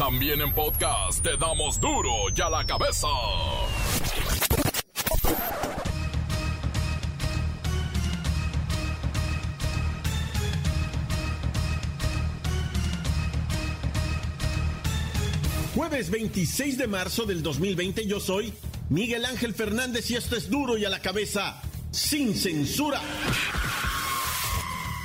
También en podcast te damos duro y a la cabeza. Jueves 26 de marzo del 2020 yo soy Miguel Ángel Fernández y esto es duro y a la cabeza sin censura.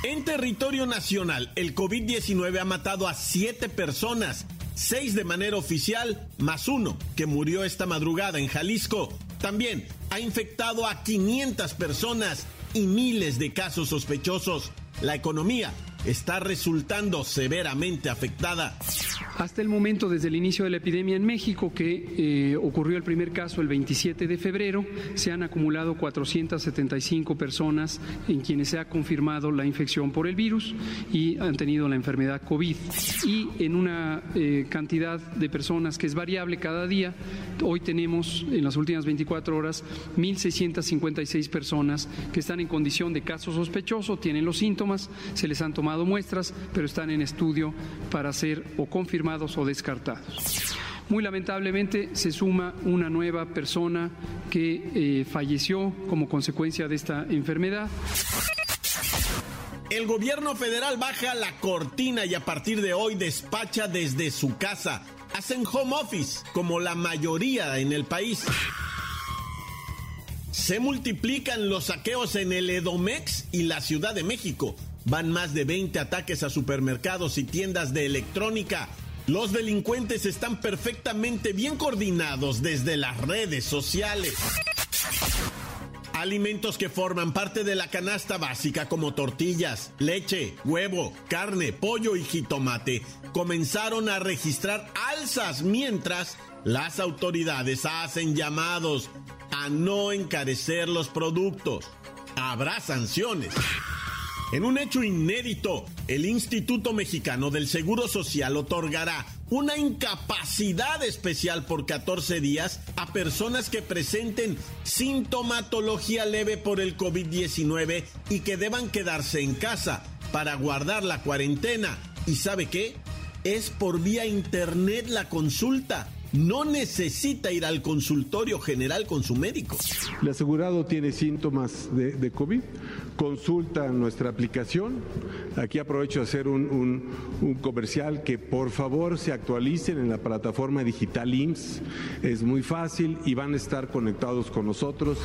En territorio nacional, el COVID-19 ha matado a siete personas, seis de manera oficial, más uno que murió esta madrugada en Jalisco. También ha infectado a 500 personas y miles de casos sospechosos. La economía está resultando severamente afectada. Hasta el momento, desde el inicio de la epidemia en México, que eh, ocurrió el primer caso el 27 de febrero, se han acumulado 475 personas en quienes se ha confirmado la infección por el virus y han tenido la enfermedad COVID. Y en una eh, cantidad de personas que es variable cada día, hoy tenemos en las últimas 24 horas 1.656 personas que están en condición de caso sospechoso, tienen los síntomas, se les han tomado muestras, pero están en estudio para ser o confirmados o descartados. Muy lamentablemente se suma una nueva persona que eh, falleció como consecuencia de esta enfermedad. El gobierno federal baja la cortina y a partir de hoy despacha desde su casa. Hacen home office, como la mayoría en el país. Se multiplican los saqueos en el Edomex y la Ciudad de México. Van más de 20 ataques a supermercados y tiendas de electrónica. Los delincuentes están perfectamente bien coordinados desde las redes sociales. Alimentos que forman parte de la canasta básica como tortillas, leche, huevo, carne, pollo y jitomate comenzaron a registrar alzas mientras las autoridades hacen llamados a no encarecer los productos. Habrá sanciones. En un hecho inédito, el Instituto Mexicano del Seguro Social otorgará una incapacidad especial por 14 días a personas que presenten sintomatología leve por el COVID-19 y que deban quedarse en casa para guardar la cuarentena. ¿Y sabe qué? Es por vía internet la consulta no necesita ir al consultorio general con su médico. El asegurado tiene síntomas de, COVID, consulta nuestra aplicación. Aquí aprovecho de hacer un, un, comercial que por favor se actualicen en la plataforma digital IMSS. Es muy fácil y van a estar conectados con nosotros.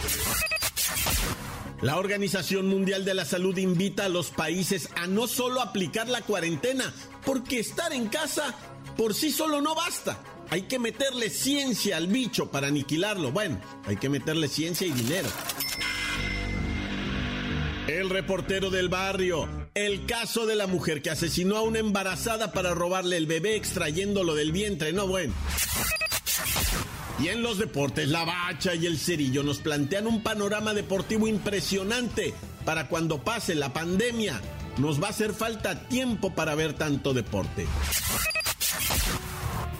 La Organización Mundial de la Salud invita a los países a no solo aplicar la cuarentena, porque estar en casa por sí solo no basta hay que meterle ciencia al bicho para aniquilarlo. Bueno, hay que meterle ciencia y dinero. El reportero del barrio. El caso de la mujer que asesinó a una embarazada para robarle el bebé extrayéndolo del vientre. No, bueno. Y en los deportes, la bacha y el cerillo nos plantean un panorama deportivo impresionante para cuando pase la pandemia. Nos va a hacer falta tiempo para ver tanto deporte.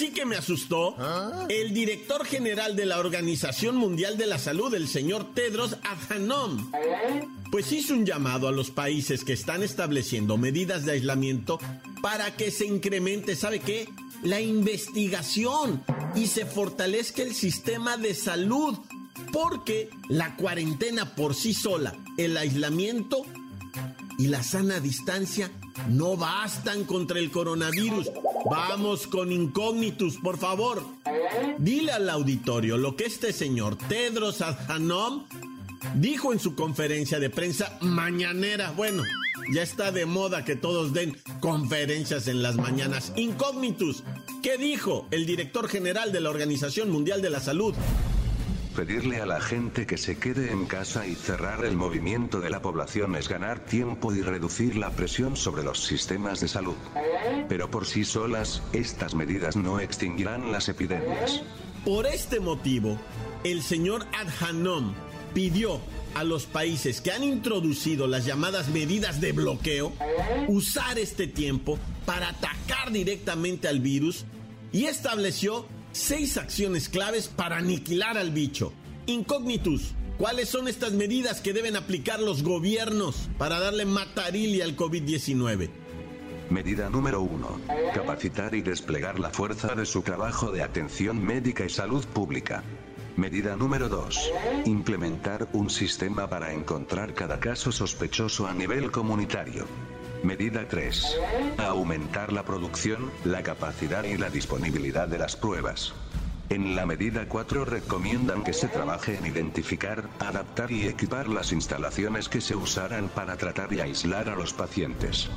Sí que me asustó. El director general de la Organización Mundial de la Salud, el señor Tedros Adhanom pues hizo un llamado a los países que están estableciendo medidas de aislamiento para que se incremente, ¿sabe qué? La investigación y se fortalezca el sistema de salud, porque la cuarentena por sí sola, el aislamiento y la sana distancia no bastan contra el coronavirus. Vamos con incógnitos, por favor. Dile al auditorio lo que este señor Tedros Adhanom dijo en su conferencia de prensa mañanera, bueno, ya está de moda que todos den conferencias en las mañanas. Incógnitus, ¿qué dijo el director general de la Organización Mundial de la Salud? Pedirle a la gente que se quede en casa y cerrar el movimiento de la población es ganar tiempo y reducir la presión sobre los sistemas de salud. Pero por sí solas, estas medidas no extinguirán las epidemias. Por este motivo, el señor Adhanom pidió a los países que han introducido las llamadas medidas de bloqueo usar este tiempo para atacar directamente al virus y estableció seis acciones claves para aniquilar al bicho. Incognitus. ¿Cuáles son estas medidas que deben aplicar los gobiernos para darle matarilia al COVID-19? Medida número 1. Capacitar y desplegar la fuerza de su trabajo de atención médica y salud pública. Medida número 2. Implementar un sistema para encontrar cada caso sospechoso a nivel comunitario. Medida 3. Aumentar la producción, la capacidad y la disponibilidad de las pruebas. En la medida 4 recomiendan que se trabaje en identificar, adaptar y equipar las instalaciones que se usarán para tratar y aislar a los pacientes.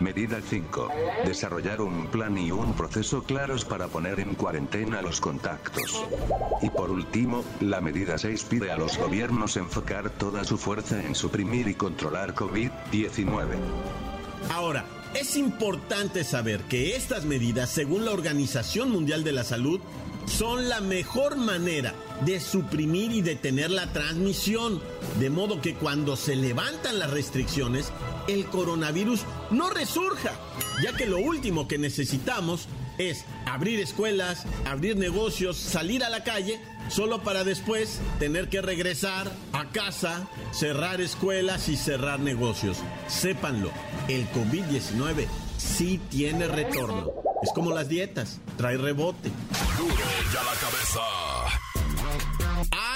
Medida 5. Desarrollar un plan y un proceso claros para poner en cuarentena los contactos. Y por último, la medida 6 pide a los gobiernos enfocar toda su fuerza en suprimir y controlar COVID-19. Ahora, es importante saber que estas medidas, según la Organización Mundial de la Salud, son la mejor manera de suprimir y detener la transmisión, de modo que cuando se levantan las restricciones, el coronavirus no resurja, ya que lo último que necesitamos es abrir escuelas, abrir negocios, salir a la calle, solo para después tener que regresar a casa, cerrar escuelas y cerrar negocios. Sépanlo, el COVID-19 sí tiene retorno. Es como las dietas, trae rebote.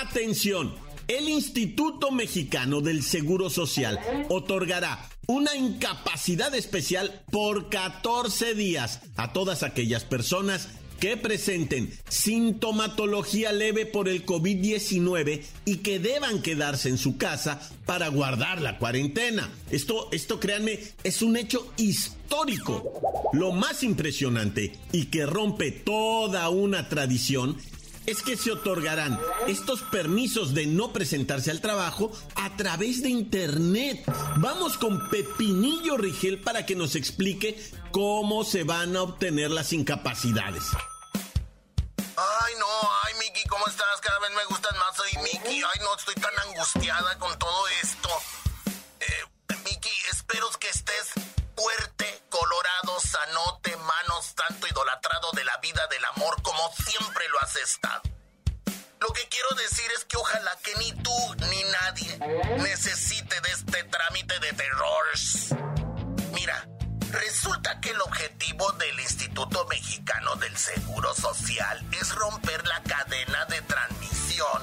Atención, el Instituto Mexicano del Seguro Social otorgará una incapacidad especial por 14 días a todas aquellas personas que presenten sintomatología leve por el COVID-19 y que deban quedarse en su casa para guardar la cuarentena. Esto, esto créanme, es un hecho histórico. Lo más impresionante y que rompe toda una tradición es que se otorgarán estos permisos de no presentarse al trabajo a través de internet. Vamos con Pepinillo Rigel para que nos explique cómo se van a obtener las incapacidades. Ay, no, ay, Miki, ¿cómo estás? Cada vez me gustas más, soy Miki. Ay, no, estoy tan angustiada con todo esto. Lo que quiero decir es que ojalá que ni tú ni nadie necesite de este trámite de terrores. Mira, resulta que el objetivo del Instituto Mexicano del Seguro Social es romper la cadena de transmisión,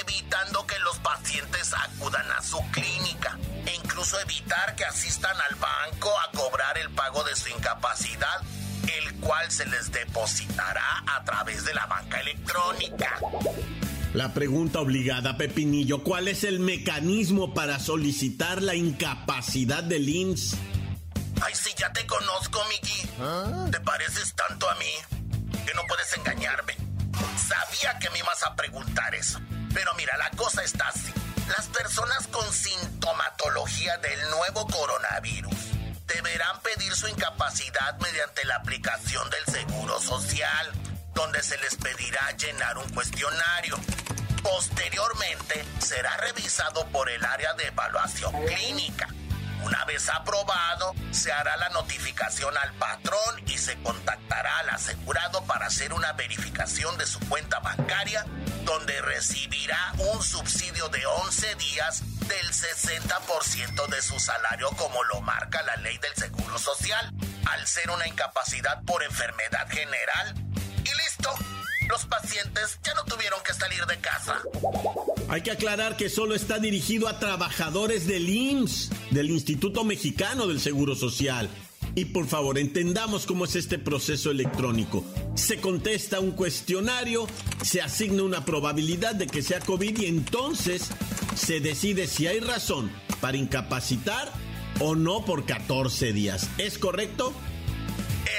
evitando que los pacientes acudan a su clínica e incluso evitar que asistan al banco a cobrar el pago de su incapacidad, cual se les depositará a través de la banca electrónica. La pregunta obligada, Pepinillo, ¿cuál es el mecanismo para solicitar la incapacidad del IMSS? Ay, sí, ya te conozco, Miki. Te pareces tanto a mí que no puedes engañarme. Sabía que me ibas a preguntar eso. Pero mira, la cosa está así. Las personas con sintomatología del nuevo coronavirus deberán pedir su incapacidad mediante la aplicación del Seguro Social, donde se les pedirá llenar un cuestionario. Posteriormente, será revisado por el área de evaluación clínica. Una vez aprobado, se hará la notificación al patrón y se contactará al asegurado para hacer una verificación de su cuenta bancaria, donde recibirá un subsidio de 11 días del 60% de su salario como lo marca la ley del Seguro Social, al ser una incapacidad por enfermedad general. Y listo, los pacientes ya no tuvieron que salir de casa. Hay que aclarar que solo está dirigido a trabajadores del IMSS, del Instituto Mexicano del Seguro Social. Y por favor, entendamos cómo es este proceso electrónico. Se contesta un cuestionario, se asigna una probabilidad de que sea COVID y entonces se decide si hay razón para incapacitar o no por 14 días. ¿Es correcto?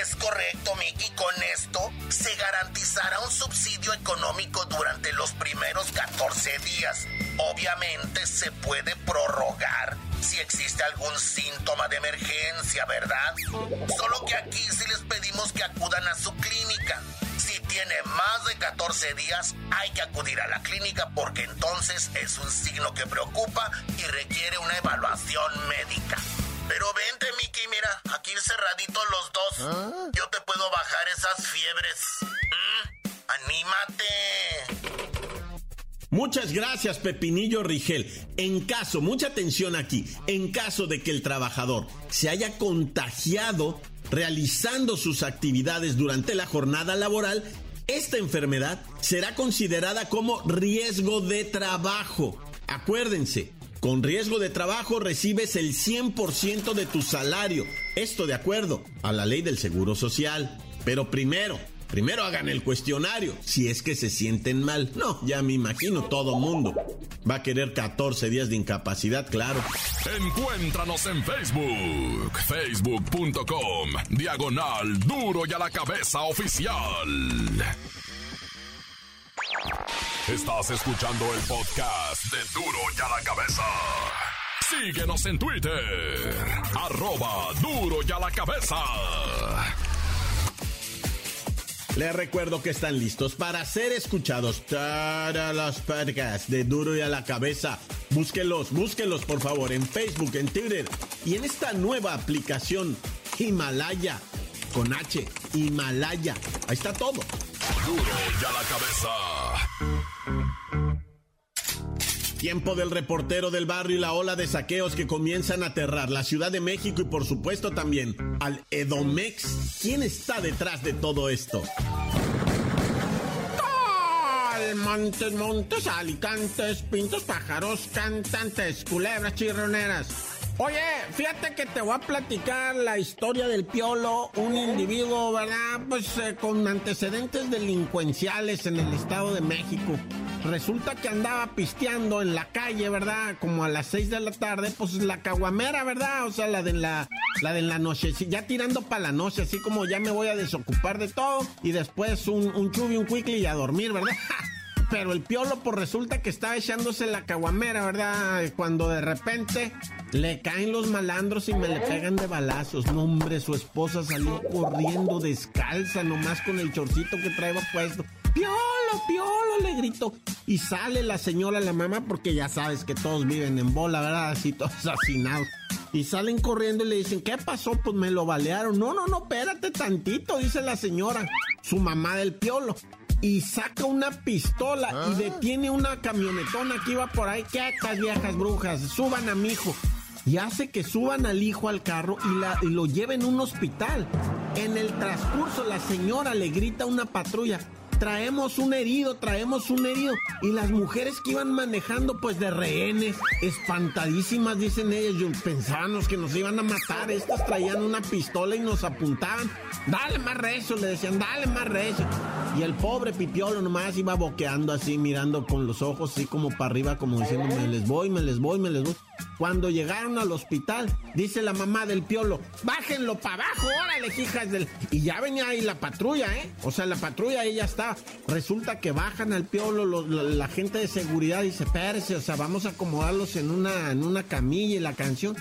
Es correcto, Mickey. Con esto se garantizará un subsidio económico durante los primeros 14 días. Obviamente se puede prorrogar si existe algún síntoma de emergencia, ¿verdad? Solo que aquí sí les pedimos que acudan a su clínica. Si tiene más de 14 días, hay que acudir a la clínica porque entonces es un signo que preocupa y requiere una evaluación médica. Pero vente, Mickey, mira, aquí cerraditos los dos. ¿Ah? Yo te puedo bajar esas fiebres. ¿Mm? ¡Anímate! Muchas gracias, Pepinillo Rigel. En caso, mucha atención aquí, en caso de que el trabajador se haya contagiado realizando sus actividades durante la jornada laboral, esta enfermedad será considerada como riesgo de trabajo. Acuérdense, con riesgo de trabajo recibes el 100% de tu salario. Esto de acuerdo a la ley del Seguro Social. Pero primero, Primero hagan el cuestionario, si es que se sienten mal. No, ya me imagino todo mundo. Va a querer 14 días de incapacidad, claro. Encuéntranos en Facebook, facebook.com, diagonal duro y a la cabeza oficial. Estás escuchando el podcast de duro y a la cabeza. Síguenos en Twitter, arroba duro y a la cabeza. Les recuerdo que están listos para ser escuchados todos los podcasts de Duro y a la Cabeza. Búsquenlos, búsquenlos por favor en Facebook, en Twitter y en esta nueva aplicación Himalaya con H, Himalaya. Ahí está todo. Duro y a la Cabeza. Tiempo del reportero del barrio y la ola de saqueos que comienzan a aterrar la Ciudad de México y por supuesto también al Edomex. ¿Quién está detrás de todo esto? Montes, montes, alicantes, pintos, pájaros, cantantes, culebras, chirroneras. Oye, fíjate que te voy a platicar la historia del Piolo, un individuo, ¿verdad? Pues eh, con antecedentes delincuenciales en el Estado de México. Resulta que andaba pisteando en la calle, ¿verdad? Como a las 6 de la tarde, pues la caguamera, ¿verdad? O sea, la de la, la de la noche, ya tirando para la noche, así como ya me voy a desocupar de todo y después un, un chubi, un quickly y a dormir, ¿verdad? pero el piolo pues resulta que estaba echándose la caguamera, ¿verdad? Cuando de repente le caen los malandros y me le pegan de balazos. No, hombre, su esposa salió corriendo descalza, nomás con el chorcito que traía puesto. Piolo, piolo, le gritó. Y sale la señora, la mamá, porque ya sabes que todos viven en bola, ¿verdad? Así todos asesinados. Y salen corriendo y le dicen, ¿qué pasó? Pues me lo balearon. No, no, no, espérate tantito, dice la señora, su mamá del piolo y saca una pistola y ah. detiene una camionetona que iba por ahí. ¿Qué estas viejas brujas? Suban a mi hijo. Y hace que suban al hijo al carro y, la, y lo lleven a un hospital. En el transcurso la señora le grita a una patrulla, traemos un herido, traemos un herido. Y las mujeres que iban manejando, pues de rehenes, espantadísimas, dicen ellas, pensábamos que nos iban a matar. Estas traían una pistola y nos apuntaban. Dale más rezo, le decían, dale más rezo. Y el pobre pipiolo nomás iba boqueando así, mirando con los ojos así como para arriba, como diciendo, me les voy, me les voy, me les voy. Cuando llegaron al hospital, dice la mamá del piolo, bájenlo para abajo, órale, hijas del... Y ya venía ahí la patrulla, ¿eh? O sea, la patrulla ahí ya está. Resulta que bajan al piolo, la, gente de seguridad dice, espérese, o sea, vamos a acomodarlos en una, en una camilla y la canción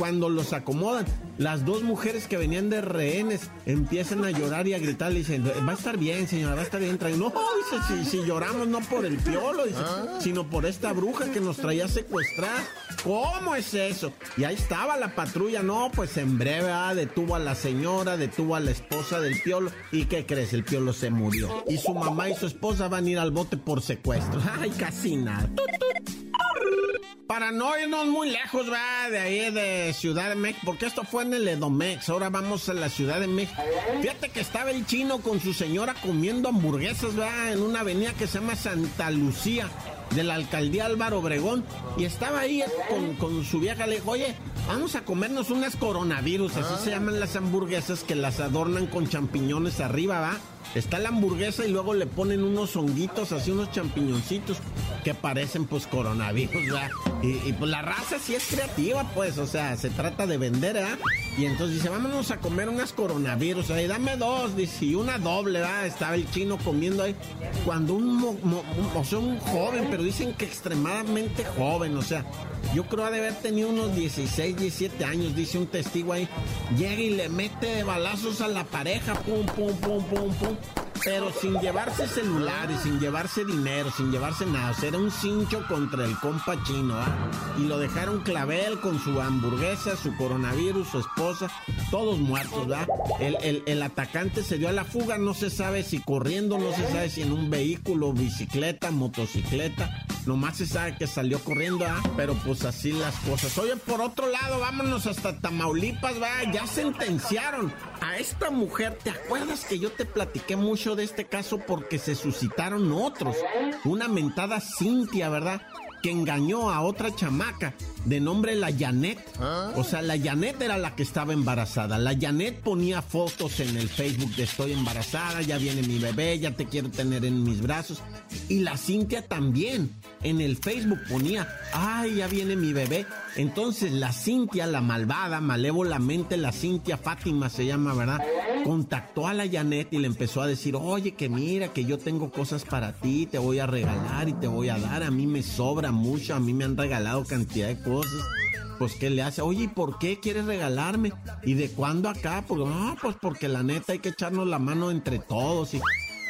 cuando los acomodan, las dos mujeres que venían de rehenes empiezan a llorar y a gritar. Le dicen, va a estar bien, señora, va a estar bien. No, dice, si, lloramos no por el piolo, ah. sino por esta bruja que nos traía secuestrar. ¿Cómo es eso? Y ahí estaba la patrulla. No, pues en breve ah, detuvo a la señora, detuvo a la esposa del piolo. ¿Y qué crees? El piolo se murió. Y su mamá y su esposa van a ir al bote por secuestro. Ay, casi nada. Para no irnos muy lejos, va, de ahí de Ciudad de México, porque esto fue en el Edomex, ahora vamos a la Ciudad de México. Fíjate que estaba el chino con su señora comiendo hamburguesas, va, en una avenida que se llama Santa Lucía, de la alcaldía Álvaro Obregón, y estaba ahí con, con su vieja, le dijo, oye, vamos a comernos unas coronavirus, así se llaman las hamburguesas que las adornan con champiñones arriba, va Está la hamburguesa y luego le ponen unos honguitos, así unos champiñoncitos que parecen pues coronavirus, ¿verdad? Y, pues la raza sí es creativa, pues, o sea, se trata de vender, ¿verdad? Y entonces dice, vámonos a comer unas coronavirus, ahí dame dos, dice, y una doble, ¿verdad? Estaba el chino comiendo ahí. Cuando un, o sea, un joven, pero dicen que extremadamente joven, o sea, yo creo ha de haber tenido unos 16, 17 años, dice un testigo ahí, llega y le mete de balazos a la pareja, pum, pum, pum, pum, pum pero sin llevarse celulares, sin llevarse dinero, sin llevarse nada. O sea, era un cincho contra el compa chino, ¿ah? Y lo dejaron clavel con su hamburguesa, su coronavirus, su esposa, todos muertos, ¿verdad? El, el, atacante se dio a la fuga, no se sabe si corriendo, no se sabe si en un vehículo, bicicleta, motocicleta. Nomás se sabe que salió corriendo, ¿ah? Pero pues así las cosas. Oye, por otro lado, vámonos hasta Tamaulipas, ¿va? Ya sentenciaron a esta mujer. ¿Te acuerdas que yo te platiqué mucho? de este caso porque se suscitaron otros. Una mentada Cintia, ¿verdad? Que engañó a otra chamaca de nombre la Janet. O sea, la Janet era la que estaba embarazada. La Janet ponía fotos en el Facebook de estoy embarazada, ya viene mi bebé, ya te quiero tener en mis brazos. Y la Cintia también en el Facebook ponía, ay, ya viene mi bebé. Entonces la Cintia, la malvada, malévolamente la Cintia Fátima se llama, ¿verdad? Contactó a la Janet y le empezó a decir, oye, que mira, que yo tengo cosas para ti, te voy a regalar y te voy a dar, a mí me sobra mucho, a mí me han regalado cantidad de cosas. Pues, ¿qué le hace? Oye, ¿y por qué quieres regalarme? ¿Y de cuándo acá? Pues, ah, pues porque la neta hay que echarnos la mano entre todos y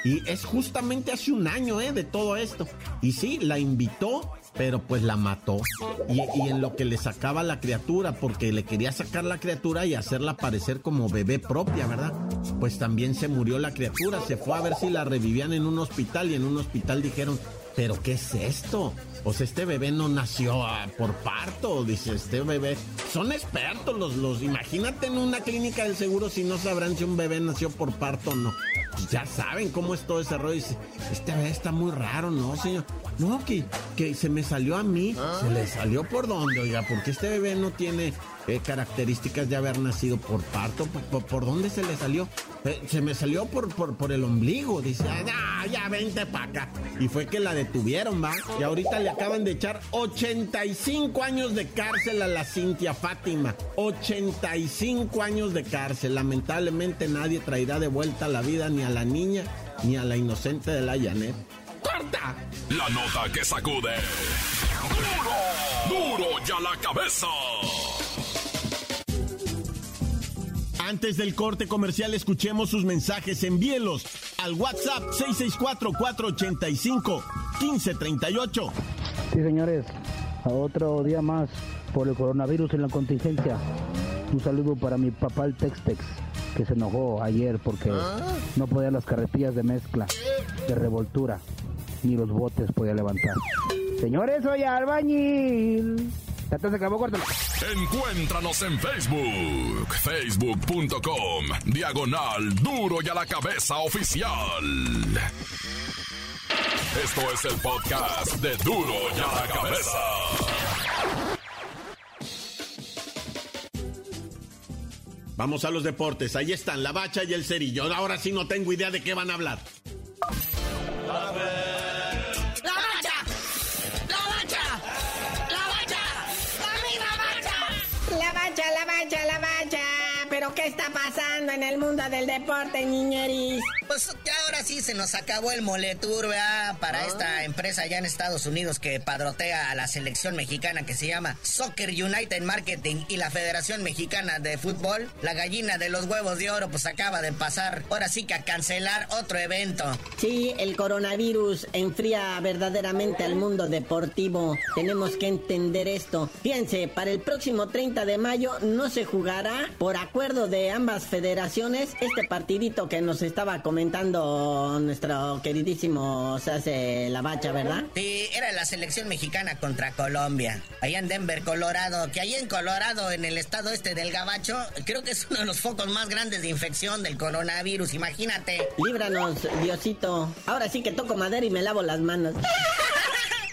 y es justamente hace un año, ¿eh? De todo esto. Y sí, la invitó, pero pues la mató. Y, en lo que le sacaba la criatura, porque le quería sacar la criatura y hacerla parecer como bebé propia, ¿verdad? Pues también se murió la criatura. Se fue a ver si la revivían en un hospital y en un hospital dijeron, ¿pero qué es esto? Pues este bebé no nació ah, por parto, dice este bebé. Son expertos los, los. Imagínate en una clínica del seguro si no sabrán si un bebé nació por parto o no. Pues ya saben cómo es todo ese rollo. Dice, este bebé está muy raro, ¿no, señor? No, que, que se me salió a mí. ¿Se le salió por dónde, oiga? Porque este bebé no tiene eh, características de haber nacido por parto. ¿Por, dónde se le salió? Eh, se me salió por, por, por el ombligo. Dice, ah, ya vente para acá. Y fue que la detuvieron, ¿va? Y ahorita le acaban de echar 85 años de cárcel a la Cintia Fátima. 85 años de cárcel. Lamentablemente nadie traerá de vuelta la vida ni a la niña ni a la inocente de la Janet. ¡Corta! La nota que sacude. ¡Duro! ¡Duro ya la cabeza! Antes del corte comercial, escuchemos sus mensajes. Envíelos al WhatsApp 664-485-1538. Sí, señores, a otro día más por el coronavirus en la contingencia. Un saludo para mi papá el Textex, que se enojó ayer porque no podía las carretillas de mezcla, de revoltura, ni los botes podía levantar. Señores, soy albañil. Encuéntranos en Facebook, facebook.com, diagonal duro y a la cabeza oficial. Esto es el podcast de duro y a la cabeza. Vamos a los deportes, ahí están la bacha y el cerillo. Ahora sí no tengo idea de qué van a hablar. ¿Qué está pasando en el mundo del deporte, niñeris? Pues ahora sí se nos acabó el moletur, ¿verdad? Para ah. esta empresa allá en Estados Unidos que padrotea a la selección mexicana que se llama Soccer United Marketing y la Federación Mexicana de Fútbol. La gallina de los huevos de oro pues acaba de pasar. Ahora sí que a cancelar otro evento. Sí, el coronavirus enfría verdaderamente al mundo deportivo. Tenemos que entender esto. Fíjense, para el próximo 30 de mayo no se jugará por acuerdo de ambas federaciones, este partidito que nos estaba comentando nuestro queridísimo se hace la bacha, ¿verdad? Sí, era la selección mexicana contra Colombia, allá en Denver, Colorado, que ahí en Colorado, en el estado este del Gabacho, creo que es uno de los focos más grandes de infección del coronavirus, imagínate. Líbranos, Diosito. Ahora sí que toco madera y me lavo las manos.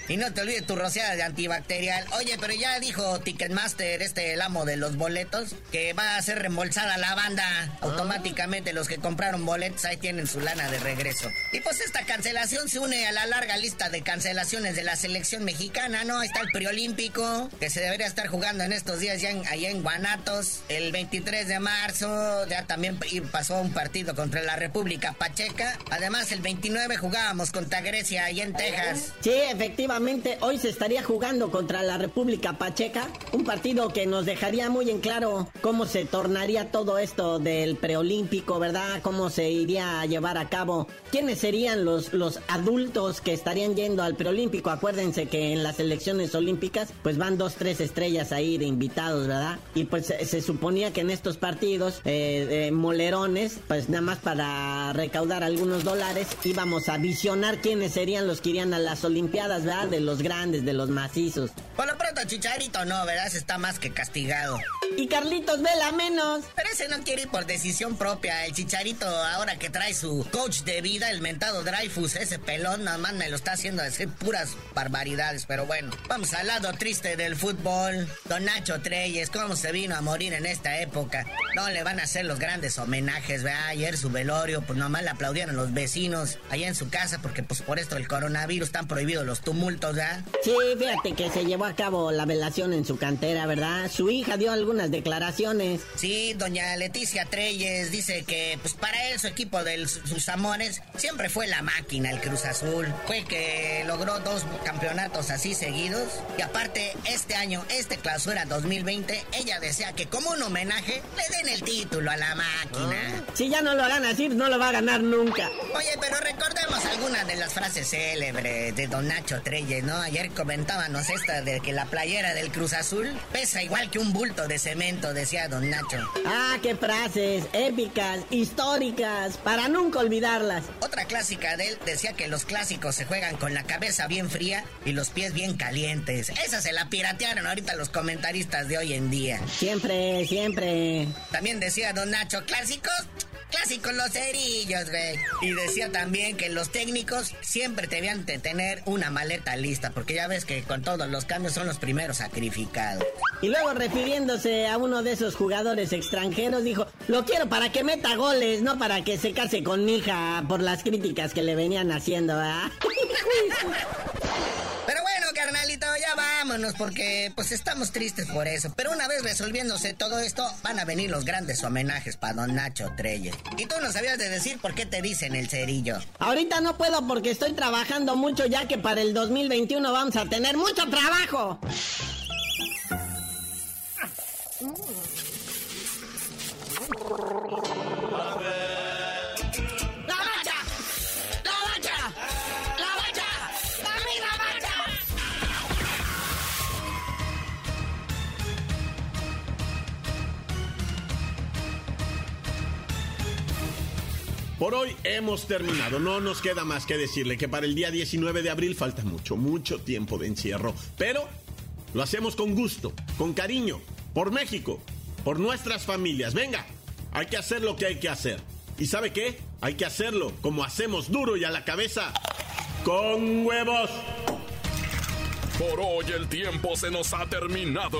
Y no te olvides tu rociada de antibacterial. Oye, pero ya dijo Ticketmaster, este el amo de los boletos, que va a ser reembolsada la banda. Automáticamente los que compraron boletos ahí tienen su lana de regreso. Y pues esta cancelación se une a la larga lista de cancelaciones de la selección mexicana, ¿no? Está el preolímpico, que se debería estar jugando en estos días ya allá en Guanatos. El 23 de marzo ya también pasó un partido contra la República Pacheca. Además, el 29 jugábamos contra Grecia allá en Texas. Sí, efectivamente, hoy se estaría jugando contra la República Pacheca. Un partido que nos dejaría muy en claro cómo se tornaría todo esto del preolímpico, ¿verdad? Cómo se iría a llevar a cabo. ¿Quiénes serían los, los adultos que estarían yendo al preolímpico? Acuérdense que en las elecciones olímpicas, pues van dos, tres estrellas ahí de invitados, ¿verdad? Y pues se, suponía que en estos partidos, eh, molerones, pues nada más para recaudar algunos dólares, íbamos a visionar quiénes serían los que irían a las Olimpiadas, ¿verdad? De los grandes, de los macizos. Por lo pronto, Chicharito no, ¿verdad? está más que castigado. Y Carlitos Vela menos. Pero ese no quiere ir por decisión propia. El Chicharito, ahora que trae su coach de vida, el mentado Dreyfus, ese pelón, nada más me lo está haciendo decir puras barbaridades. Pero bueno, vamos al lado triste del fútbol. Don Nacho Treyes, ¿cómo se vino a morir en esta época? No le van a hacer los grandes homenajes, ¿verdad? Ayer su velorio, pues nomás le aplaudieron los vecinos allá en su casa porque pues por esto el coronavirus están prohibidos los tumultos, ¿verdad? Sí, fíjate que se llevó a cabo la velación en su cantera, ¿verdad? Su hija dio algunas declaraciones. Sí, doña Leticia Treyes dice que pues para él su equipo de sus amores siempre fue la máquina, el Cruz Azul. Fue que logró dos campeonatos así seguidos y aparte este año, este clausura 2020, ella desea que como un homenaje le den el título a la máquina. Si ya no lo hagan así, no lo va a ganar nunca. Oye, pero recordemos algunas de las frases célebres de Don Nacho Treyes, ¿no? Ayer comentábamos esta de que la playera del Cruz Azul pesa igual que un bulto de cemento, decía Don Nacho. Ah, qué frases épicas, históricas, para nunca olvidarlas. Otra clásica de él decía que los clásicos se juegan con la cabeza bien fría y los pies bien calientes. Esa se la piratearon ahorita los comentaristas de hoy en día. Siempre, siempre. También decía Don Nacho, clásicos Clásicos los cerillos, güey. Y decía también que los técnicos siempre debían de tener una maleta lista, porque ya ves que con todos los cambios son los primeros sacrificados. Y luego refiriéndose a uno de esos jugadores extranjeros, dijo, lo quiero para que meta goles, no para que se case con mi hija por las críticas que le venían haciendo, ¿verdad? carnalito, ya vámonos porque pues estamos tristes por eso. Pero una vez resolviéndose todo esto, van a venir los grandes homenajes para don Nacho Treyes. Y tú no sabías de decir por qué te dicen el cerillo. Ahorita no puedo porque estoy trabajando mucho ya que para el 2021 vamos a tener mucho trabajo. Por hoy hemos terminado. No nos queda más que decirle que para el día 19 de abril falta mucho, mucho tiempo de encierro. Pero lo hacemos con gusto, con cariño, por México, por nuestras familias. Venga, hay que hacer lo que hay que hacer. ¿Y sabe qué? Hay que hacerlo como hacemos duro y a la cabeza, con huevos. Por hoy el tiempo se nos ha terminado.